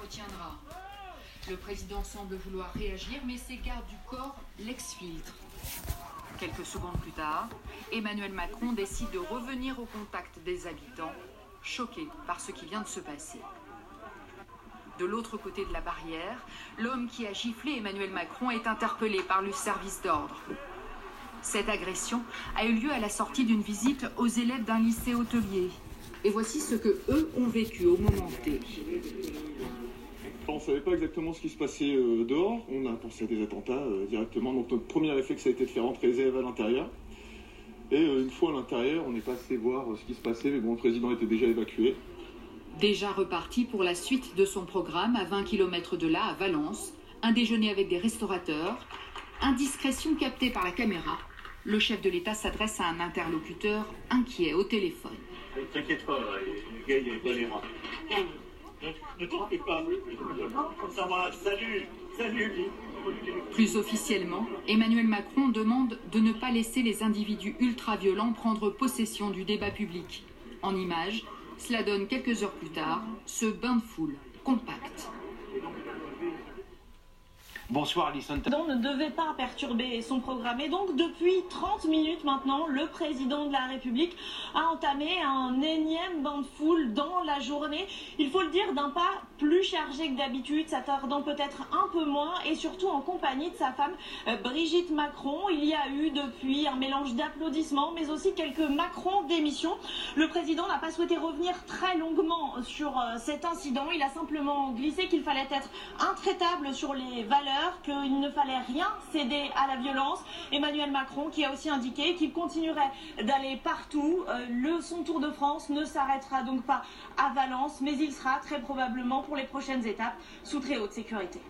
retiendra. Le président semble vouloir réagir, mais ses gardes du corps l'exfiltrent. Quelques secondes plus tard, Emmanuel Macron décide de revenir au contact des habitants, choqués par ce qui vient de se passer. De l'autre côté de la barrière, l'homme qui a giflé Emmanuel Macron est interpellé par le service d'ordre. Cette agression a eu lieu à la sortie d'une visite aux élèves d'un lycée hôtelier. Et voici ce que eux ont vécu au moment T. On ne savait pas exactement ce qui se passait euh, dehors. On a pensé à des attentats euh, directement. Donc notre premier réflexe a été de faire rentrer les élèves à l'intérieur. Et euh, une fois à l'intérieur, on est passé voir ce qui se passait, mais bon, le président était déjà évacué. Déjà reparti pour la suite de son programme à 20 km de là, à Valence, un déjeuner avec des restaurateurs, indiscrétion captée par la caméra. Le chef de l'État s'adresse à un interlocuteur inquiet au téléphone. T'inquiète pas, le gars, il est pas les mains. Ne pas. Plus officiellement, Emmanuel Macron demande de ne pas laisser les individus ultra-violents prendre possession du débat public. En images, cela donne quelques heures plus tard ce bain de foule compact. Bonsoir Alison. président ne devait pas perturber son programme. Et donc, depuis 30 minutes maintenant, le président de la République a entamé un énième bain de foule dans la journée. Il faut le dire, d'un pas plus chargé que d'habitude, s'attardant peut-être un peu moins, et surtout en compagnie de sa femme euh, Brigitte Macron. Il y a eu depuis un mélange d'applaudissements, mais aussi quelques Macron démissions. Le président n'a pas souhaité revenir très longuement sur euh, cet incident. Il a simplement glissé qu'il fallait être intraitable sur les valeurs qu'il ne fallait rien céder à la violence. Emmanuel Macron qui a aussi indiqué qu'il continuerait d'aller partout. Euh, le, son Tour de France ne s'arrêtera donc pas à Valence, mais il sera très probablement pour les prochaines étapes sous très haute sécurité.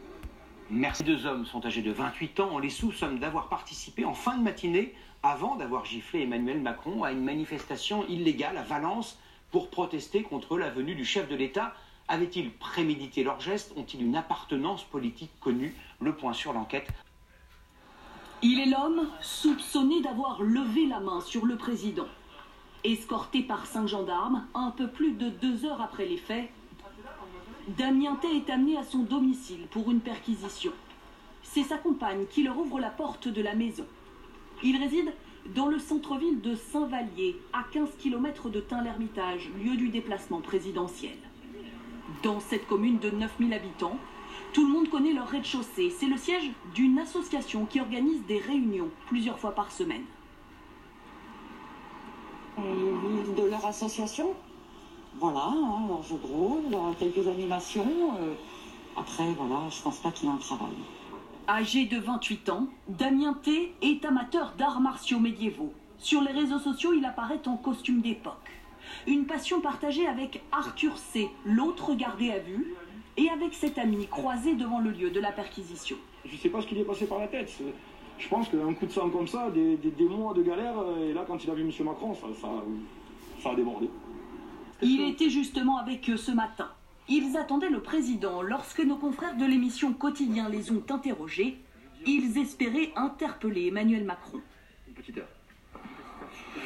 Merci. Deux hommes sont âgés de 28 ans. On les soupçonne d'avoir participé en fin de matinée, avant d'avoir giflé Emmanuel Macron, à une manifestation illégale à Valence pour protester contre la venue du chef de l'État. Avaient-ils prémédité leurs gestes? Ont-ils une appartenance politique connue? Le point sur l'enquête. Il est l'homme soupçonné d'avoir levé la main sur le président. Escorté par cinq gendarmes, un peu plus de deux heures après les faits, Damien Tay est amené à son domicile pour une perquisition. C'est sa compagne qui leur ouvre la porte de la maison. Il réside dans le centre-ville de Saint-Vallier, à 15 km de Tain-l'Hermitage, lieu du déplacement présidentiel. Dans cette commune de 9000 habitants, tout le monde connaît leur rez-de-chaussée. C'est le siège d'une association qui organise des réunions plusieurs fois par semaine. De leur association? Voilà, hein, leur jeu de rôle, quelques animations. euh, après, voilà, je pense pas qu'il a un travail. Âgé de 28 ans, Damien T est amateur d'arts martiaux médiévaux. Sur les réseaux sociaux, il apparaît en costume d'époque. Une passion partagée avec Arthur C, l'autre gardé à vue, et avec cet ami croisé devant le lieu de la perquisition. Je sais pas ce qui lui est passé par la tête. Je pense qu'un coup de sang comme ça, des, des- des mois de galère, euh, et là, quand il a vu M. Macron, ça, ça, ça a débordé. Il était justement avec eux ce matin. Ils attendaient le président lorsque nos confrères de l'émission Quotidien les ont interrogés. Ils espéraient interpeller Emmanuel Macron. Une petite heure.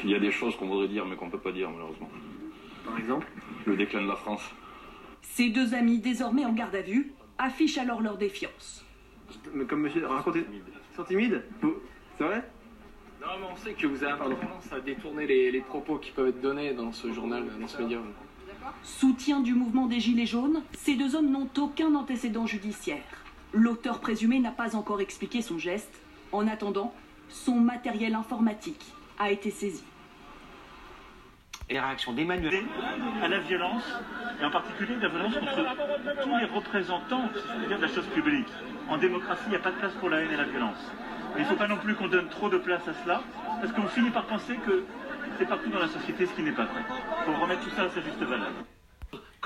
Il y a des choses qu'on voudrait dire mais qu'on ne peut pas dire malheureusement. Par exemple Le déclin de la France. Ces deux amis, désormais en garde à vue, affichent alors leur défiance. Mais comme monsieur, racontez. Ils sont timides C'est vrai Non, mais on sait que vous avez tendance à détourner les, les propos qui peuvent être donnés dans ce journal, dans ce média. Soutien du mouvement des Gilets jaunes, ces deux hommes n'ont aucun antécédent judiciaire. L'auteur présumé n'a pas encore expliqué son geste. En attendant, son matériel informatique a été saisi. Et la réaction d'Emmanuel. À la violence, et en particulier la violence contre tous les représentants de la chose publique. En démocratie, il n'y a pas de place pour la haine et la violence. Mais il ne faut pas non plus qu'on donne trop de place à cela, parce qu'on finit par penser que c'est partout dans la société ce qui n'est pas vrai. Il faut remettre tout ça à sa juste valeur.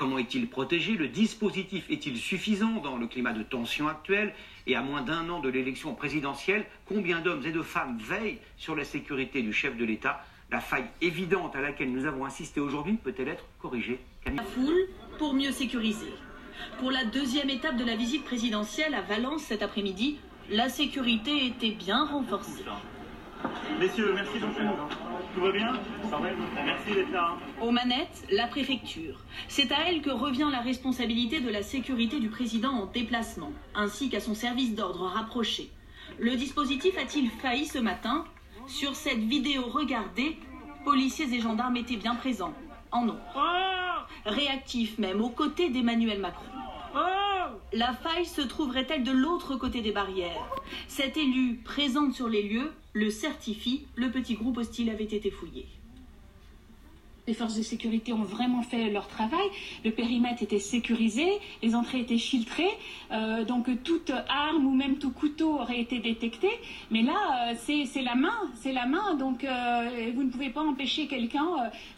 Comment est-il protégé? Le dispositif est-il suffisant dans le climat de tension actuel? Et à moins d'un an de l'élection présidentielle, combien d'hommes et de femmes veillent sur la sécurité du chef de l'État? La faille évidente à laquelle nous avons assisté aujourd'hui peut-elle être corrigée? Camille La foule pour mieux sécuriser. Pour la deuxième étape de la visite présidentielle à Valence cet après-midi, la sécurité était bien renforcée. Messieurs, merci beaucoup. Tout va bien Merci d'être là. Aux manettes, la préfecture. C'est à elle que revient la responsabilité de la sécurité du président en déplacement, ainsi qu'à son service d'ordre rapproché. Le dispositif a-t-il failli ce matin? Sur cette vidéo regardée, policiers et gendarmes étaient bien présents, en nombre. Réactifs même, aux côtés d'Emmanuel Macron. La faille se trouverait-elle de l'autre côté des barrières? Cette élue, présente sur les lieux, le certifie, le petit groupe hostile avait été fouillé. Les forces de sécurité ont vraiment fait leur travail. Le périmètre était sécurisé, les entrées étaient filtrées, euh, donc toute arme ou même tout couteau aurait été détecté. Mais là, euh, c'est la main, c'est la main, donc euh, vous ne pouvez pas empêcher quelqu'un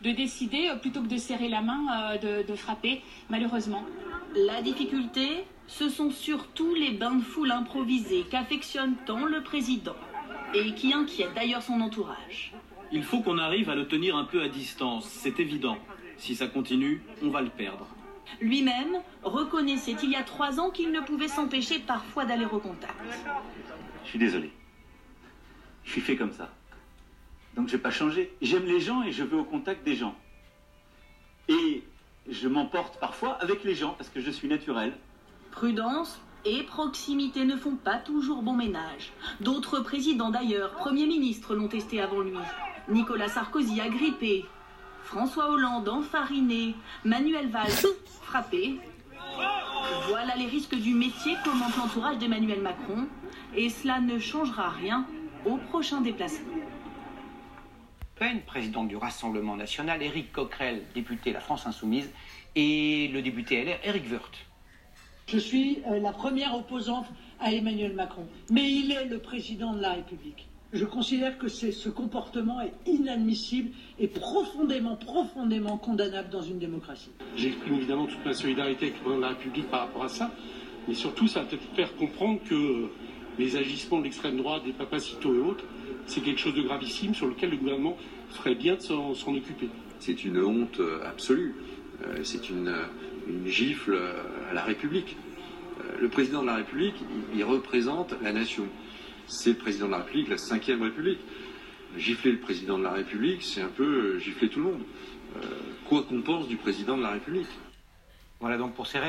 de décider, plutôt que de serrer la main, de, de frapper, malheureusement. La difficulté, ce sont surtout les bains de foule improvisés qu'affectionne tant le président et qui inquiètent d'ailleurs son entourage. Il faut qu'on arrive à le tenir un peu à distance, c'est évident. Si ça continue, on va le perdre. Lui-même reconnaissait il y a trois ans qu'il ne pouvait s'empêcher parfois d'aller au contact. Je suis désolé. Je suis fait comme ça. Donc je n'ai pas changé. J'aime les gens et je veux au contact des gens. Et je m'emporte parfois avec les gens parce que je suis naturel. Prudence et proximité ne font pas toujours bon ménage. D'autres présidents d'ailleurs, premiers ministres l'ont testé avant lui. Nicolas Sarkozy agrippé, François Hollande enfariné, Manuel Valls frappé. Voilà les risques du métier, commente l'entourage d'Emmanuel Macron, et cela ne changera rien au prochain déplacement. Pen, présidente du Rassemblement national, Éric Coquerel, député La France Insoumise, et le député LR, Éric Woerth. Je suis euh, la première opposante à Emmanuel Macron, mais il est le président de la République. Je considère que ce comportement est inadmissible et profondément, profondément condamnable dans une démocratie. J'exprime évidemment toute ma solidarité avec le président de la République par rapport à ça, mais surtout ça va peut-être faire comprendre que les agissements de l'extrême droite, des papacitos et autres, c'est quelque chose de gravissime sur lequel le gouvernement ferait bien de s'en occuper. C'est une honte euh, absolue. Euh, c'est une, une, gifle la République. Euh, le président de la République, il représente la nation c'est le président de la République, la cinquième République. Gifler le président de la République, c'est un peu euh, gifler tout le monde. Euh, quoi qu'on pense du président de la République. Voilà donc pour ces